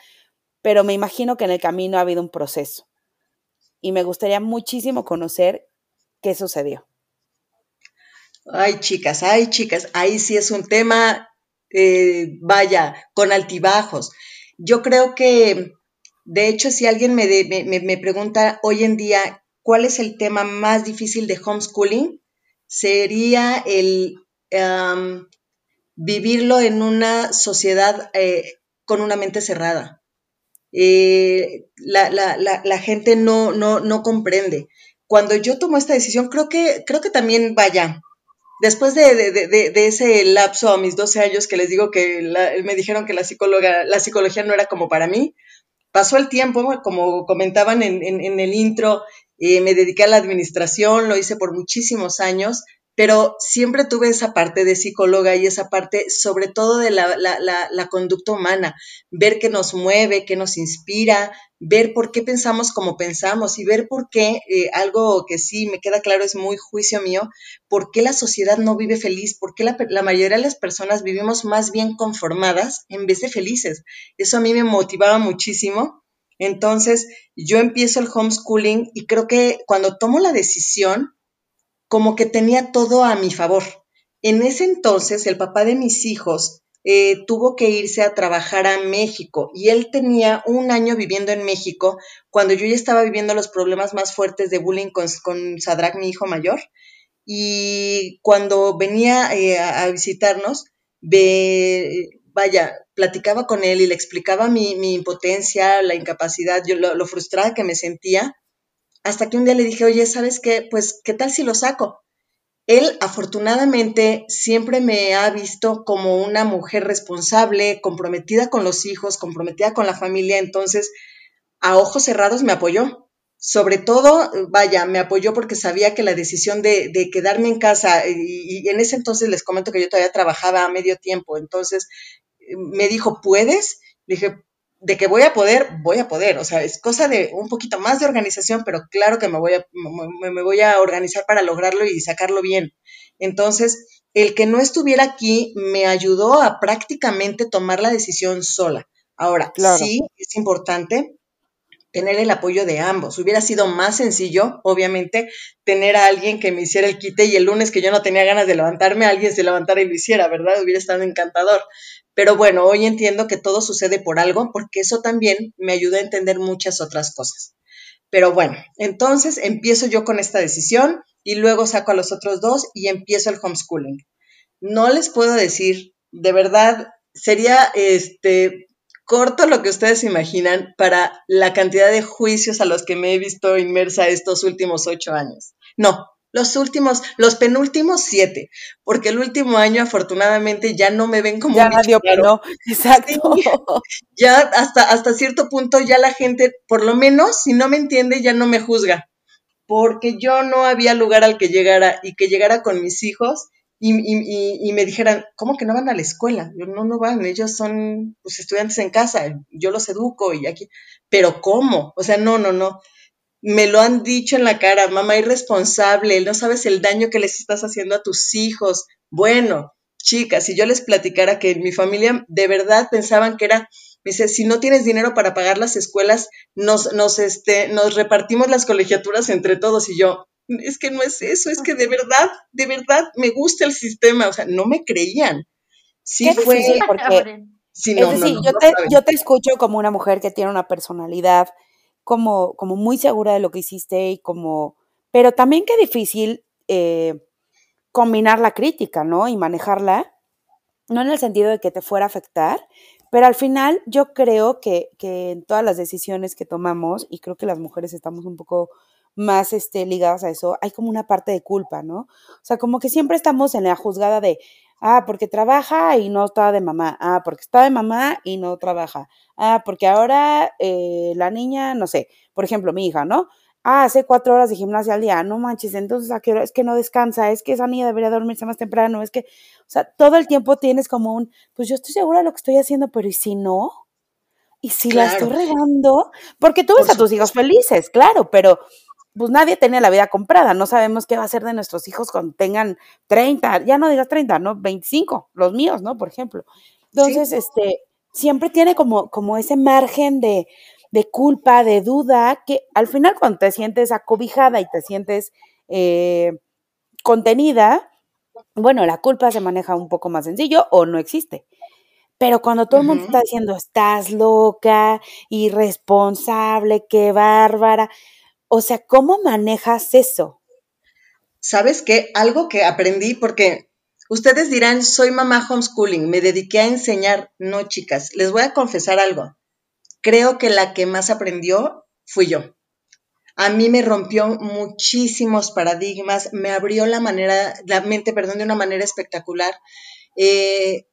pero me imagino que en el camino ha habido un proceso. Y me gustaría muchísimo conocer qué sucedió. Ay, chicas, ay, chicas, ahí sí es un tema, eh, vaya, con altibajos. Yo creo que, de hecho, si alguien me, me, me pregunta hoy en día cuál es el tema más difícil de homeschooling, sería el vivirlo en una sociedad eh, con una mente cerrada. Eh, la, gente no, no, no comprende. Cuando yo tomo esta decisión, creo que, creo que también vaya. Después de, ese lapso a mis 12 años que les digo que me dijeron que la, psicóloga, la psicología no era como para mí, pasó el tiempo, como comentaban en, el intro, eh, me dediqué a la administración, lo hice por muchísimos años, pero siempre tuve esa parte de psicóloga y esa parte sobre todo de la, la, conducta humana, ver qué nos mueve, qué nos inspira, ver por qué pensamos como pensamos y ver por qué, eh, algo que sí me queda claro es muy juicio mío, por qué la sociedad no vive feliz, por qué la mayoría de las personas vivimos más bien conformadas en vez de felices. Eso a mí me motivaba muchísimo Entonces, yo empiezo el homeschooling y creo que cuando tomo la decisión, como que tenía todo a mi favor. En ese entonces, el papá de mis hijos eh, tuvo que irse a trabajar a México y él tenía un año viviendo en México cuando yo ya estaba viviendo los problemas más fuertes de bullying con, con Sadrak, mi hijo mayor. Y cuando venía eh, a, visitarnos, vaya, platicaba con él y le explicaba mi, impotencia, la incapacidad, yo lo, lo, frustrada que me sentía, hasta que un día le dije, oye, ¿sabes qué? Pues, ¿qué tal si lo saco? Él afortunadamente siempre me ha visto como una mujer responsable, comprometida con los hijos, comprometida con la familia, entonces a ojos cerrados me apoyó. Sobre todo, vaya, me apoyó porque sabía que la decisión de, quedarme en casa, y, y, en ese entonces les comento que yo todavía trabajaba a medio tiempo, entonces me dijo, ¿puedes? Le dije, de que voy a poder, voy a poder. O sea, es cosa de un poquito más de organización, pero claro que me voy a, me, voy a organizar para lograrlo y sacarlo bien. Entonces, el que no estuviera aquí me ayudó a prácticamente tomar la decisión sola. Ahora, sí, es importante tener el apoyo de ambos. Hubiera sido más sencillo, obviamente, tener a alguien que me hiciera el quite y el lunes que yo no tenía ganas de levantarme, alguien se levantara y lo hiciera, ¿verdad? Hubiera estado encantador. Pero bueno, hoy entiendo que todo sucede por algo, porque eso también me ayuda a entender muchas otras cosas. Pero bueno, entonces empiezo yo con esta decisión y luego saco a los otros dos y empiezo el homeschooling. No les puedo decir, de verdad, sería este corto lo que ustedes imaginan para la cantidad de juicios a los que me he visto inmersa estos últimos ocho años. No, los últimos, los penúltimos siete, porque el último año afortunadamente ya no me ven como ya nadie opinó, exacto. ya hasta, hasta cierto punto ya la gente, por lo menos, si no me entiende, ya no me juzga, porque yo no había lugar al que llegara y que llegara con mis hijos y, y, y, me dijeran, ¿cómo que no van a la escuela? Yo no, no van, ellos son pues, estudiantes en casa, yo los educo y aquí, pero ¿cómo? O sea, no, no, no me lo han dicho en la cara, mamá irresponsable, no sabes el daño que les estás haciendo a tus hijos. Bueno, chicas, si yo les platicara que en mi familia de verdad pensaban que era, me dice, si no tienes dinero para pagar las escuelas, nos, nos, este, nos repartimos las colegiaturas entre todos y yo, es que no es eso, es que de verdad, de verdad me gusta el sistema, o sea, no me creían. Sí fue... porque, sí, no, es decir, yo, te, yo te escucho como una mujer que tiene una personalidad como, como muy segura de lo que hiciste y como, pero también qué difícil eh, combinar la crítica, ¿no? Y manejarla, no en el sentido de que te fuera a afectar, pero al final yo creo que, que en todas las decisiones que tomamos, y creo que las mujeres estamos un poco más este, ligadas a eso, hay como una parte de culpa, ¿no? O sea, como que siempre estamos en la juzgada de, ah, porque trabaja y no está de mamá, ah, porque está de mamá y no trabaja, ah, porque ahora eh, la niña, no sé, por ejemplo, mi hija, ¿no? Ah, hace cuatro horas de gimnasia al día, no manches, entonces ¿a qué hora? Es que no descansa, es que esa niña debería dormirse más temprano, es que, o sea, todo el tiempo tienes como un, pues yo estoy segura de lo que estoy haciendo, pero ¿y si no? ¿Y si la estoy regando? Porque tú ves a tus hijos felices, claro, pero pues nadie tiene la vida comprada, no sabemos qué va a ser de nuestros hijos cuando tengan 30, ya no digas 30, ¿no? 25, los míos, ¿no? Por ejemplo. Entonces, este, siempre tiene como, como ese margen de, de, culpa, de duda, que al final cuando te sientes acobijada y te sientes eh, contenida, bueno, la culpa se maneja un poco más sencillo o no existe. Pero cuando todo el mundo está diciendo, estás loca, irresponsable, qué bárbara, o sea, ¿cómo manejas eso? ¿Sabes qué? Algo que aprendí porque ustedes dirán, soy mamá homeschooling, me dediqué a enseñar. No, chicas, les voy a confesar algo. Creo que la que más aprendió fui yo. A mí me rompió muchísimos paradigmas, me abrió la manera, la mente, perdón, de una manera espectacular. Eh,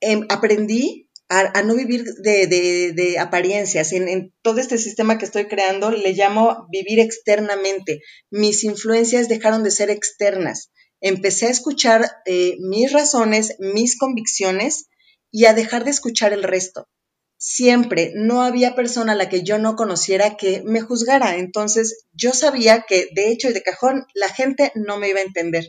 em, aprendí a, no vivir de, apariencias. En, todo este sistema que estoy creando le llamo vivir externamente. Mis influencias dejaron de ser externas. Empecé a escuchar eh, mis razones, mis convicciones y a dejar de escuchar el resto. Siempre no había persona a la que yo no conociera que me juzgara. Entonces yo sabía que de hecho y de cajón la gente no me iba a entender.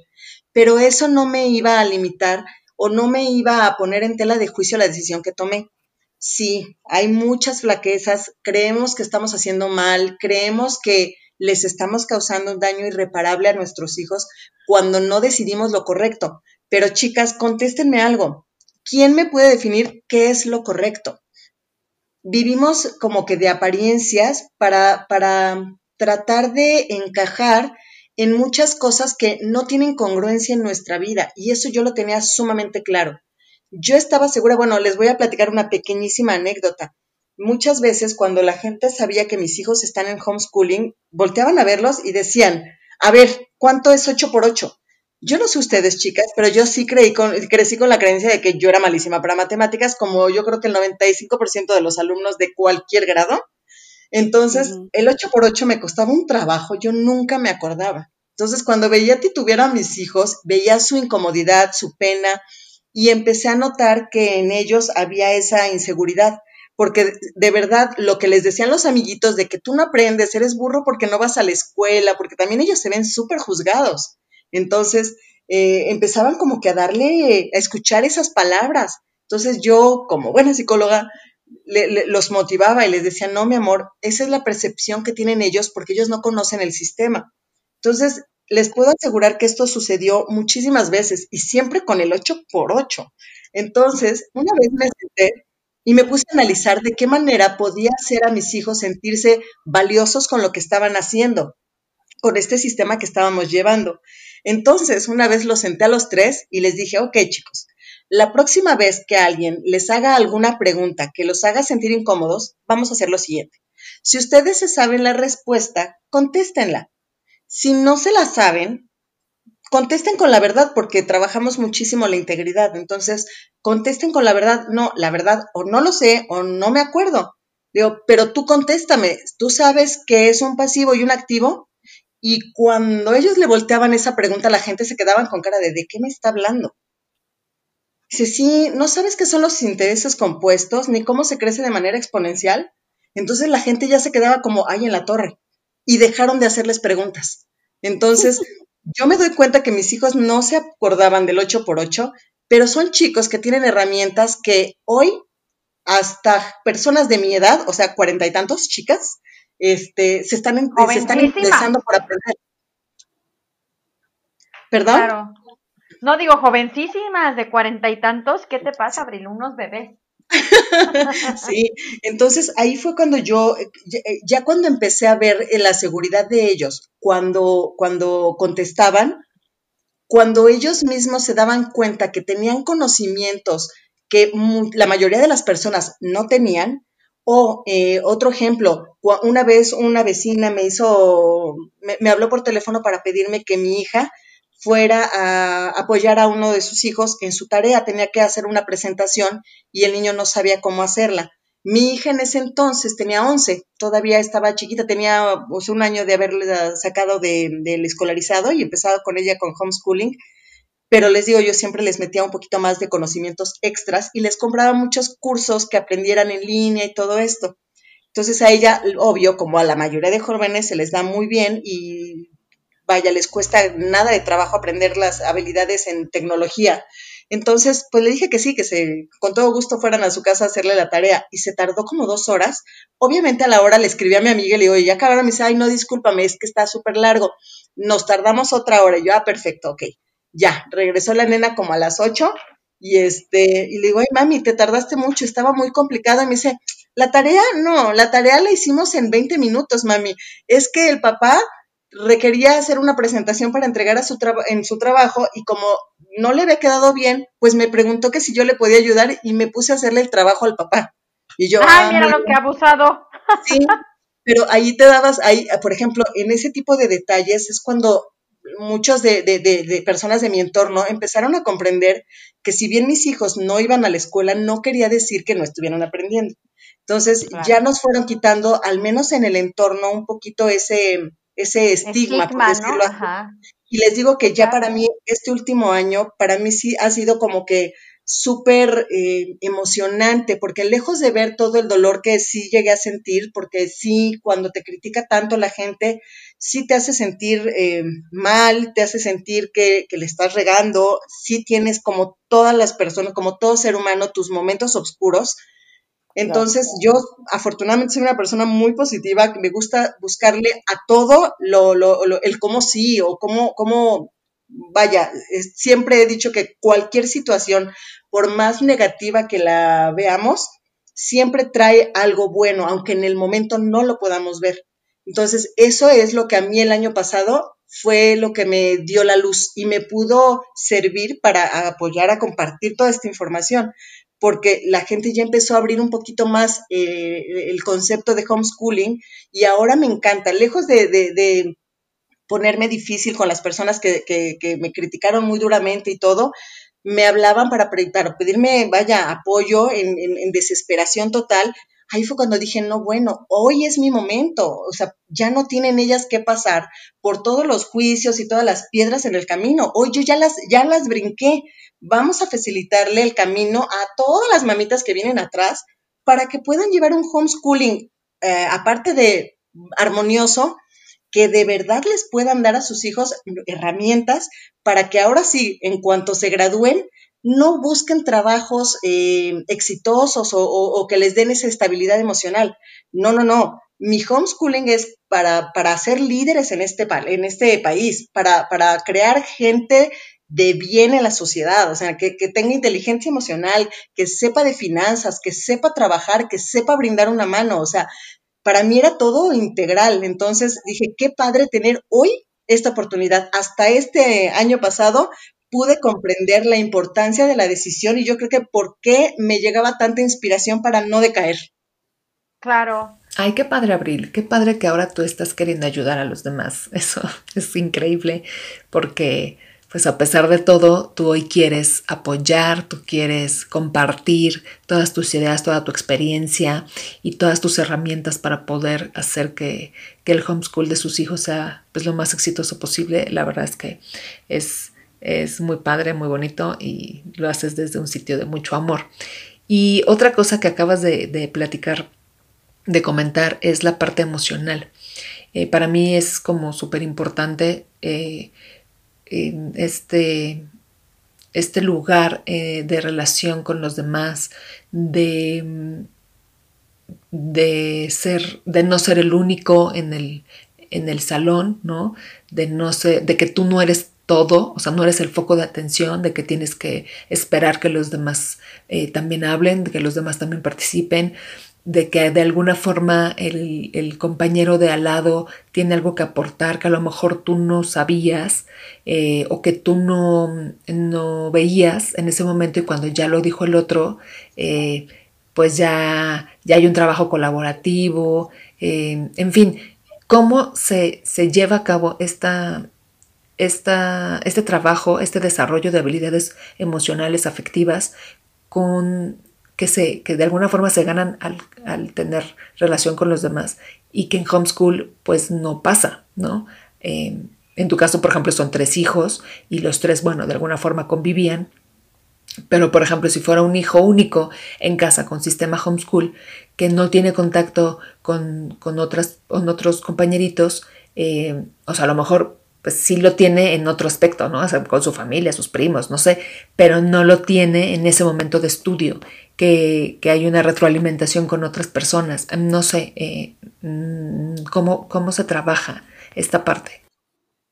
Pero eso no me iba a limitar o no me iba a poner en tela de juicio la decisión que tomé. sí, hay muchas flaquezas, creemos que estamos haciendo mal, creemos que les estamos causando un daño irreparable a nuestros hijos cuando no decidimos lo correcto. Pero chicas, contéstenme algo. ¿Quién me puede definir qué es lo correcto? Vivimos como que de apariencias para, para tratar de encajar en muchas cosas que no tienen congruencia en nuestra vida y eso yo lo tenía sumamente claro. Yo estaba segura, bueno, les voy a platicar una pequeñísima anécdota. Muchas veces cuando la gente sabía que mis hijos están en homeschooling, volteaban a verlos y decían, a ver, ¿cuánto es 8 por 8? Yo no sé ustedes, chicas, pero yo sí creí con, crecí con la creencia de que yo era malísima para matemáticas, como yo creo que el 95% de los alumnos de cualquier grado. Entonces, el 8 por 8 me costaba un trabajo, yo nunca me acordaba. Entonces, cuando veía titubear a mis hijos, veía su incomodidad, su pena, y empecé a notar que en ellos había esa inseguridad, porque de verdad lo que les decían los amiguitos de que tú no aprendes, eres burro porque no vas a la escuela, porque también ellos se ven súper juzgados. Entonces, eh, empezaban como que a darle, a escuchar esas palabras. Entonces yo, como buena psicóloga, los motivaba y les decía, no, mi amor, esa es la percepción que tienen ellos porque ellos no conocen el sistema. Entonces, les puedo asegurar que esto sucedió muchísimas veces y siempre con el 8 por 8. Entonces, una vez me senté y me puse a analizar de qué manera podía hacer a mis hijos sentirse valiosos con lo que estaban haciendo, con este sistema que estábamos llevando. Entonces, una vez los senté a los tres y les dije, ok chicos, la próxima vez que alguien les haga alguna pregunta que los haga sentir incómodos, vamos a hacer lo siguiente. Si ustedes se saben la respuesta, contéstenla. Si no se la saben, contesten con la verdad porque trabajamos muchísimo la integridad. Entonces, contesten con la verdad. No, la verdad, o no lo sé o no me acuerdo. Digo, pero tú contéstame. ¿Tú sabes qué es un pasivo y un activo? Y cuando ellos le volteaban esa pregunta, la gente se quedaban con cara de ¿de qué me está hablando? Dice, sí, ¿no sabes qué son los intereses compuestos ni cómo se crece de manera exponencial? Entonces la gente ya se quedaba como, ay, en la torre y dejaron de hacerles preguntas. Entonces, yo me doy cuenta que mis hijos no se acordaban del 8 por 8, pero son chicos que tienen herramientas que hoy hasta personas de mi edad, o sea, cuarenta y tantos chicas, este, se están, se están interesando por aprender. ¿Perdón? Claro. No digo jovencísimas de cuarenta y tantos, ¿qué te pasa, Abril? Unos bebés. sí, entonces ahí fue cuando yo, ya, cuando empecé a ver la seguridad de ellos, cuando, cuando contestaban, cuando ellos mismos se daban cuenta que tenían conocimientos que la mayoría de las personas no tenían, o eh, otro ejemplo, una vez una vecina me hizo, me habló por teléfono para pedirme que mi hija fuera a apoyar a uno de sus hijos en su tarea, tenía que hacer una presentación y el niño no sabía cómo hacerla. Mi hija en ese entonces tenía 11, todavía estaba chiquita, tenía pues, un año de haberla sacado del escolarizado y empezado con ella con homeschooling, pero les digo, yo siempre les metía un poquito más de conocimientos extras y les compraba muchos cursos que aprendieran en línea y todo esto. Entonces a ella, obvio, como a la mayoría de jóvenes se les da muy bien y vaya, les cuesta nada de trabajo aprender las habilidades en tecnología. Entonces, pues le dije que sí, que se, con todo gusto fueran a su casa a hacerle la tarea y se tardó como dos horas. Obviamente a la hora le escribí a mi amiga y le digo, ya acabaron, me dice, ay, no, discúlpame, es que está súper largo. Nos tardamos otra hora. Y yo, ah, perfecto, ok. Ya, regresó la nena como a las ocho y este, y le digo, ay, mami, te tardaste mucho, estaba muy complicado. Y me dice, la tarea, no, la tarea la hicimos en 20 minutos, mami. Es que el papá requería hacer una presentación para entregar a su en su trabajo y como no le había quedado bien, pues me preguntó que si yo le podía ayudar y me puse a hacerle el trabajo al papá. Y yo, ah, mira lo que ha abusado. Sí, pero ahí te dabas, ahí, por ejemplo, en ese tipo de detalles es cuando muchos de, de, de, personas de mi entorno empezaron a comprender que si bien mis hijos no iban a la escuela, no quería decir que no estuvieran aprendiendo. Entonces, ya nos fueron quitando, al menos en el entorno, un poquito ese, ese estigma, por decirlo Y les digo que ya para mí, este último año, para mí sí ha sido como que súper eh, emocionante, porque lejos de ver todo el dolor que sí llegué a sentir, porque sí, cuando te critica tanto la gente, sí te hace sentir eh, mal, te hace sentir que, que, le estás regando, sí tienes como todas las personas, como todo ser humano, tus momentos oscuros, Entonces, yo afortunadamente soy una persona muy positiva, que me gusta buscarle a todo lo, lo, lo, el cómo sí o cómo, cómo vaya, siempre he dicho que cualquier situación, por más negativa que la veamos, siempre trae algo bueno, aunque en el momento no lo podamos ver. Entonces, eso es lo que a mí el año pasado fue lo que me dio la luz y me pudo servir para apoyar a compartir toda esta información, porque la gente ya empezó a abrir un poquito más eh, el concepto de homeschooling y ahora me encanta, lejos de, de, ponerme difícil con las personas que, me criticaron muy duramente y todo, me hablaban para, pedirme, vaya, apoyo en desesperación total, ahí fue cuando dije, no, bueno, hoy es mi momento, o sea, ya no tienen ellas que pasar por todos los juicios y todas las piedras en el camino, hoy yo ya las, ya las brinqué, vamos a facilitarle el camino a todas las mamitas que vienen atrás para que puedan llevar un homeschooling, eh, aparte de armonioso, que de verdad les puedan dar a sus hijos herramientas para que ahora sí, en cuanto se gradúen, no busquen trabajos eh, exitosos o, que les den esa estabilidad emocional. No, no, no. Mi homeschooling es para, para ser líderes en este, en este país, para, para crear gente de bien en la sociedad, o sea, que, que, tenga inteligencia emocional, que sepa de finanzas, que sepa trabajar, que sepa brindar una mano, o sea, para mí era todo integral. Entonces dije, qué padre tener hoy esta oportunidad. Hasta este año pasado pude comprender la importancia de la decisión y yo creo que por qué me llegaba tanta inspiración para no decaer. Claro. Ay, qué padre, Abril, qué padre que ahora tú estás queriendo ayudar a los demás. Eso es increíble porque, pues a pesar de todo, tú hoy quieres apoyar, tú quieres compartir todas tus ideas, toda tu experiencia y todas tus herramientas para poder hacer que, que el homeschool de sus hijos sea pues, lo más exitoso posible. La verdad es que es es muy padre, muy bonito y lo haces desde un sitio de mucho amor. Y otra cosa que acabas de, platicar, de comentar, es la parte emocional. Eh, para mí es como súper importante eh, este, este lugar eh, de relación con los demás, de, de, ser, de no ser el único en el, en el salón, ¿no? De, no de que tú no eres todo, o sea, no eres el foco de atención, de que tienes que esperar que los demás eh, también hablen, de que los demás también participen, de que de alguna forma el, compañero de al lado tiene algo que aportar que a lo mejor tú no sabías eh, o que tú no, no, veías en ese momento y cuando ya lo dijo el otro, eh, pues ya, ya hay un trabajo colaborativo, en fin, cómo se, se lleva a cabo esta, esta, este trabajo, este desarrollo de habilidades emocionales, afectivas, con, que, se, que de alguna forma se ganan al, tener relación con los demás y que en homeschool pues no pasa, ¿no? Eh, en tu caso, por ejemplo, son tres hijos y los tres, bueno, de alguna forma convivían, pero por ejemplo, si fuera un hijo único en casa con sistema homeschool que no tiene contacto con, con, otras, con otros compañeritos, eh, o sea, a lo mejor pues sí lo tiene en otro aspecto, ¿no? con su familia, sus primos, no sé, pero no lo tiene en ese momento de estudio, que, hay una retroalimentación con otras personas. No sé eh, mm, ¿cómo, cómo se trabaja esta parte.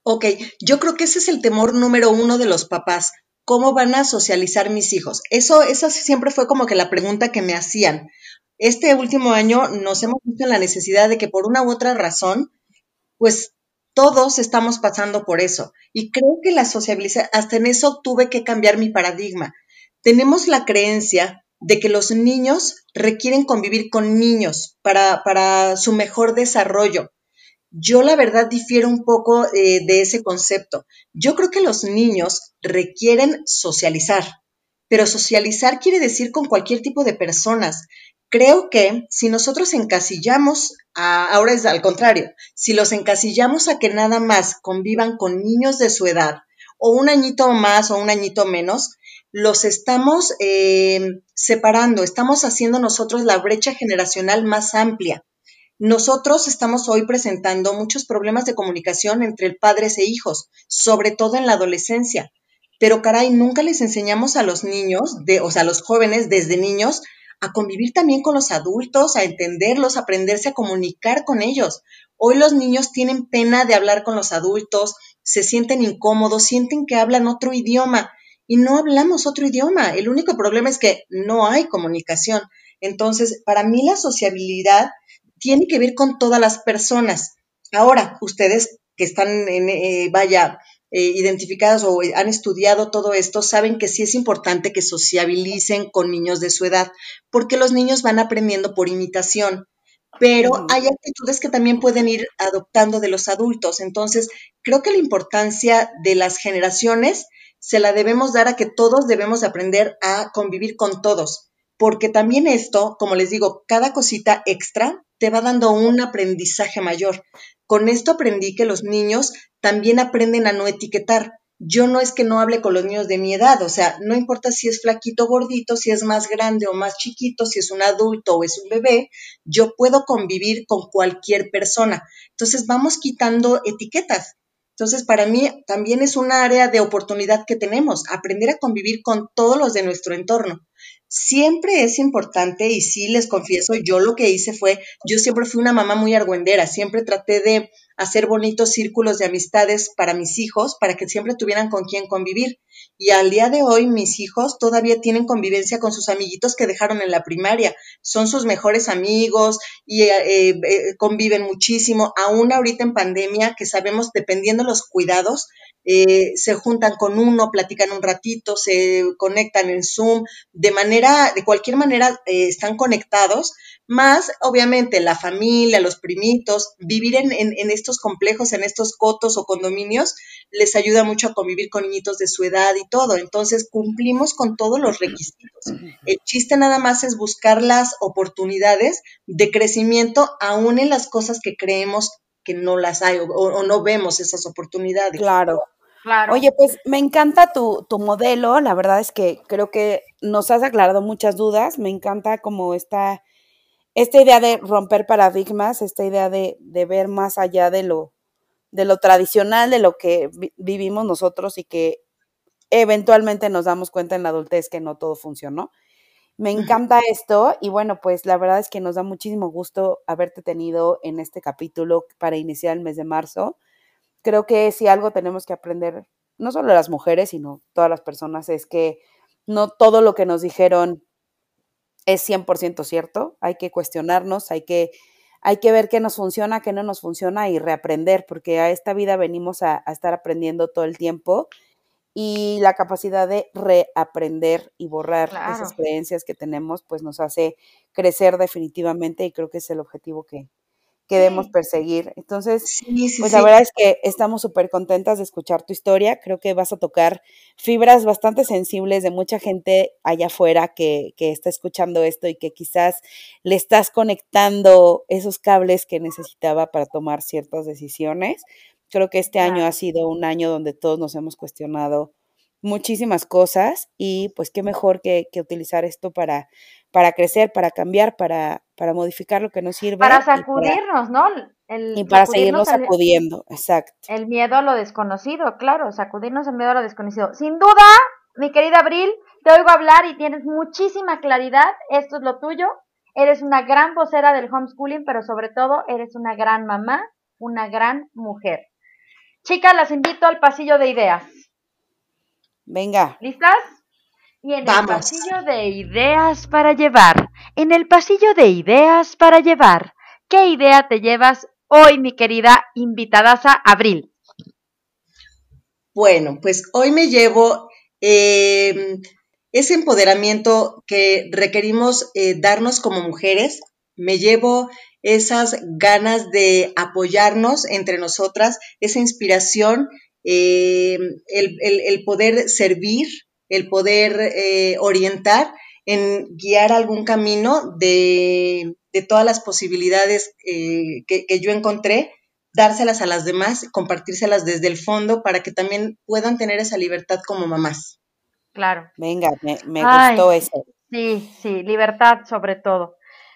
Ok, yo creo que ese es el temor número uno de los papás. ¿Cómo van a socializar mis hijos? Eso, esa siempre fue como que la pregunta que me hacían. Este último año nos hemos visto en la necesidad de que por una u otra razón, pues todos estamos pasando por eso. Y creo que la sociabilización, hasta en eso tuve que cambiar mi paradigma. Tenemos la creencia de que los niños requieren convivir con niños para, para su mejor desarrollo. Yo la verdad difiero un poco eh, de ese concepto. Yo creo que los niños requieren socializar, pero socializar quiere decir con cualquier tipo de personas. Creo que si nosotros encasillamos, ahora es al contrario, si los encasillamos a que nada más convivan con niños de su edad, o un añito más o un añito menos, los estamos eh, separando, estamos haciendo nosotros la brecha generacional más amplia. Nosotros estamos hoy presentando muchos problemas de comunicación entre padres e hijos, sobre todo en la adolescencia. Pero caray, nunca les enseñamos a los niños, o sea, a los jóvenes desde niños, a convivir también con los adultos, a entenderlos, a aprenderse a comunicar con ellos. Hoy los niños tienen pena de hablar con los adultos, se sienten incómodos, sienten que hablan otro idioma y no hablamos otro idioma. El único problema es que no hay comunicación. Entonces, para mí la sociabilidad tiene que ver con todas las personas. Ahora, ustedes que están en, eh, vaya, eh, identificadas o han estudiado todo esto, saben que sí es importante que sociabilicen con niños de su edad, porque los niños van aprendiendo por imitación. Pero hay actitudes que también pueden ir adoptando de los adultos. Entonces, creo que la importancia de las generaciones se la debemos dar a que todos debemos aprender a convivir con todos porque también esto, como les digo, cada cosita extra te va dando un aprendizaje mayor. Con esto aprendí que los niños también aprenden a no etiquetar. Yo no es que no hable con los niños de mi edad, o sea, no importa si es flaquito o gordito, si es más grande o más chiquito, si es un adulto o es un bebé, yo puedo convivir con cualquier persona. Entonces vamos quitando etiquetas. Entonces, para mí también es un área de oportunidad que tenemos, aprender a convivir con todos los de nuestro entorno. Siempre es importante, y sí les confieso, yo lo que hice fue, yo siempre fui una mamá muy argüendera, siempre traté de hacer bonitos círculos de amistades para mis hijos, para que siempre tuvieran con quién convivir. Y al día de hoy mis hijos todavía tienen convivencia con sus amiguitos que dejaron en la primaria. Son sus mejores amigos y eh, eh, conviven muchísimo. Aún ahorita en pandemia, que sabemos, dependiendo de los cuidados, eh, se juntan con uno, platican un ratito, se conectan en Zoom, de manera, de cualquier manera están conectados, más obviamente la familia, los primitos, vivir en, en, estos complejos, en estos cotos o condominios, les ayuda mucho a convivir con niñitos de su edad y todo. Entonces cumplimos con todos los requisitos. El chiste nada más es buscar las oportunidades de crecimiento aún en las cosas que creemos que no las hay o, no vemos esas oportunidades. Claro. Claro. Oye, pues me encanta tu, tu, modelo, la verdad es que creo que nos has aclarado muchas dudas, me encanta como esta esta idea de romper paradigmas, esta idea de, ver más allá de lo, de lo tradicional, de lo que vivimos nosotros y que eventualmente nos damos cuenta en la adultez que no todo funcionó. Me encanta esto y bueno, pues la verdad es que nos da muchísimo gusto haberte tenido en este capítulo para iniciar el mes de marzo. Creo que si algo tenemos que aprender, no solo las mujeres, sino todas las personas, es que no todo lo que nos dijeron es 100% cierto, hay que cuestionarnos, hay que, hay que ver qué nos funciona, qué no nos funciona y reaprender, porque a esta vida venimos a, estar aprendiendo todo el tiempo y la capacidad de reaprender y borrar esas creencias que tenemos, pues nos hace crecer definitivamente y creo que es el objetivo que, que debemos perseguir. Entonces, pues la verdad es que estamos súper contentas de escuchar tu historia. Creo que vas a tocar fibras bastante sensibles de mucha gente allá afuera que, que está escuchando esto y que quizás le estás conectando esos cables que necesitaba para tomar ciertas decisiones. Creo que este año ha sido un año donde todos nos hemos cuestionado muchísimas cosas y pues qué mejor que, que utilizar esto para, para crecer, para cambiar, para, para modificar lo que nos sirve. Para sacudirnos, ¿no? y para seguirnos sacudiendo, exacto. El miedo a lo desconocido, claro, sacudirnos el miedo a lo desconocido. Sin duda, mi querida Abril, te oigo hablar y tienes muchísima claridad, esto es lo tuyo, eres una gran vocera del homeschooling, pero sobre todo eres una gran mamá, una gran mujer. Chicas, las invito al pasillo de ideas. Venga. ¿Listas? Y en el pasillo de ideas para llevar, en el pasillo de ideas para llevar, ¿qué idea te llevas hoy, mi querida invitadaza Abril? Bueno, pues hoy me llevo em, ese empoderamiento que requerimos eh, darnos como mujeres, me llevo esas ganas de apoyarnos entre nosotras, esa inspiración eh, el, poder servir, el poder eh, orientar en guiar algún camino de, todas las posibilidades eh, que, yo encontré, dárselas a las demás, compartírselas desde el fondo para que también puedan tener esa libertad como mamás. Claro. Venga, me, gustó eso. Sí, sí, libertad sobre todo.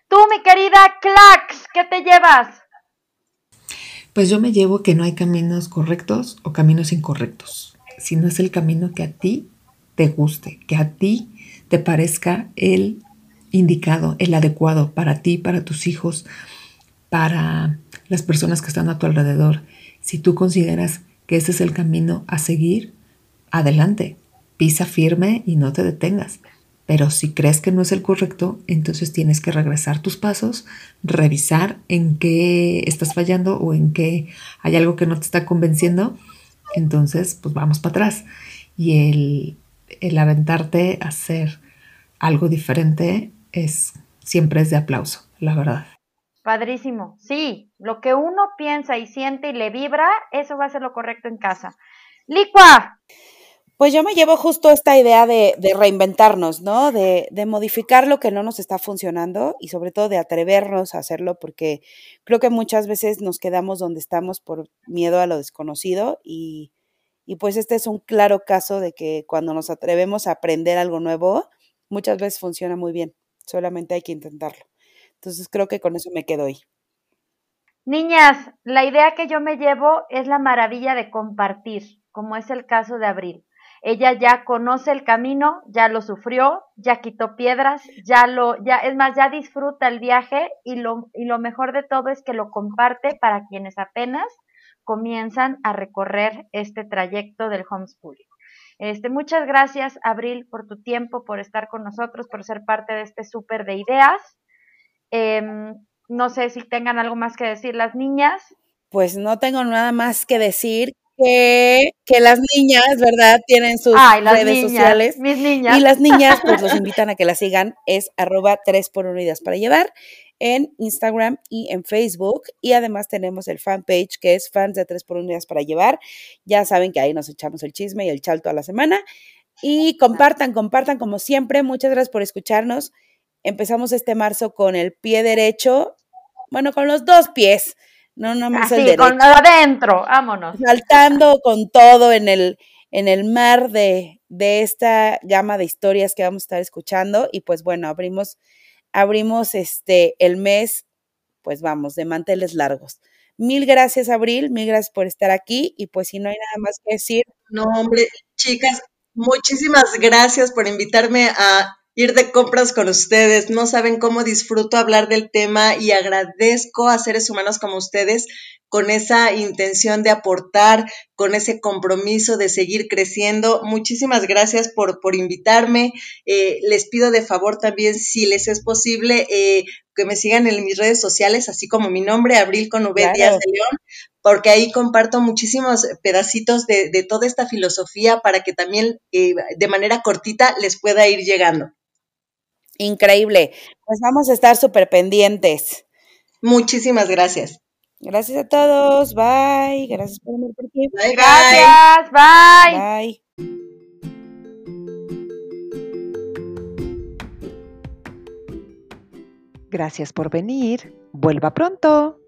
Tú, mi querida Clax, ¿qué te llevas? Pues yo me llevo que no hay caminos correctos o caminos incorrectos, sino es el camino que a ti te guste, que a ti te parezca el indicado, el adecuado para ti, para tus hijos, para las personas que están a tu alrededor. Si tú consideras que ese es el camino a seguir, adelante, pisa firme y no te detengas. Pero si crees que no es el correcto, entonces tienes que regresar tus pasos, revisar en qué estás fallando o en qué hay algo que no te está convenciendo. Entonces, pues vamos para atrás. Y el, el aventarte a hacer algo diferente es siempre es de aplauso, la verdad. Padrísimo. Sí, lo que uno piensa y siente y le vibra, eso va a ser lo correcto en casa. Licua. Pues yo me llevo justo esta idea de, de reinventarnos, ¿no? De, de, modificar lo que no nos está funcionando y sobre todo de atrevernos a hacerlo porque creo que muchas veces nos quedamos donde estamos por miedo a lo desconocido y, pues este es un claro caso de que cuando nos atrevemos a aprender algo nuevo, muchas veces funciona muy bien, solamente hay que intentarlo. Entonces creo que con eso me quedo ahí. Niñas, la idea que yo me llevo es la maravilla de compartir, como es el caso de Abril. Ella ya conoce el camino, ya lo sufrió, ya quitó piedras, ya lo, ya, es más, ya disfruta el viaje y lo, y lo mejor de todo es que lo comparte para quienes apenas comienzan a recorrer este trayecto del homeschooling. Este, muchas gracias, Abril, por tu tiempo, por estar con nosotros, por ser parte de este súper de ideas. Em, no sé si tengan algo más que decir las niñas. Pues no tengo nada más que decir que, que las niñas, ¿verdad? Tienen sus redes sociales. Mis niñas. Y las niñas, pues los invitan a que las sigan. Es arroba 3 por 1 ideas para llevar en Instagram y en Facebook. Y además tenemos el fanpage que es fans de 3 por 1 ideas para llevar. Ya saben que ahí nos echamos el chisme y el chalto a la semana. Y compartan, compartan como siempre. Muchas gracias por escucharnos. Empezamos este marzo con el pie derecho, bueno, con los dos pies no no Así, el derecho. con adentro, vámonos. Saltando con todo en el, en el mar de, de esta gama de historias que vamos a estar escuchando. Y pues bueno, abrimos, abrimos este el mes, pues vamos, de manteles largos. Mil gracias, Abril, mil gracias por estar aquí. Y pues si no hay nada más que decir. No, hombre, chicas, muchísimas gracias por invitarme a ir de compras con ustedes. No saben cómo disfruto hablar del tema y agradezco a seres humanos como ustedes con esa intención de aportar, con ese compromiso de seguir creciendo. Muchísimas gracias por, por invitarme. Eh, les pido de favor también, si les es posible, eh, que me sigan en mis redes sociales, así como mi nombre, Abril con V Díaz de León, porque ahí comparto muchísimos pedacitos de, de toda esta filosofía para que también eh, de manera cortita les pueda ir llegando. Increíble. Pues vamos a estar súper pendientes. Muchísimas gracias. Gracias a todos. Bye. Gracias por venir por aquí. Bye, gracias. Bye. Bye. Gracias por venir. Vuelva pronto.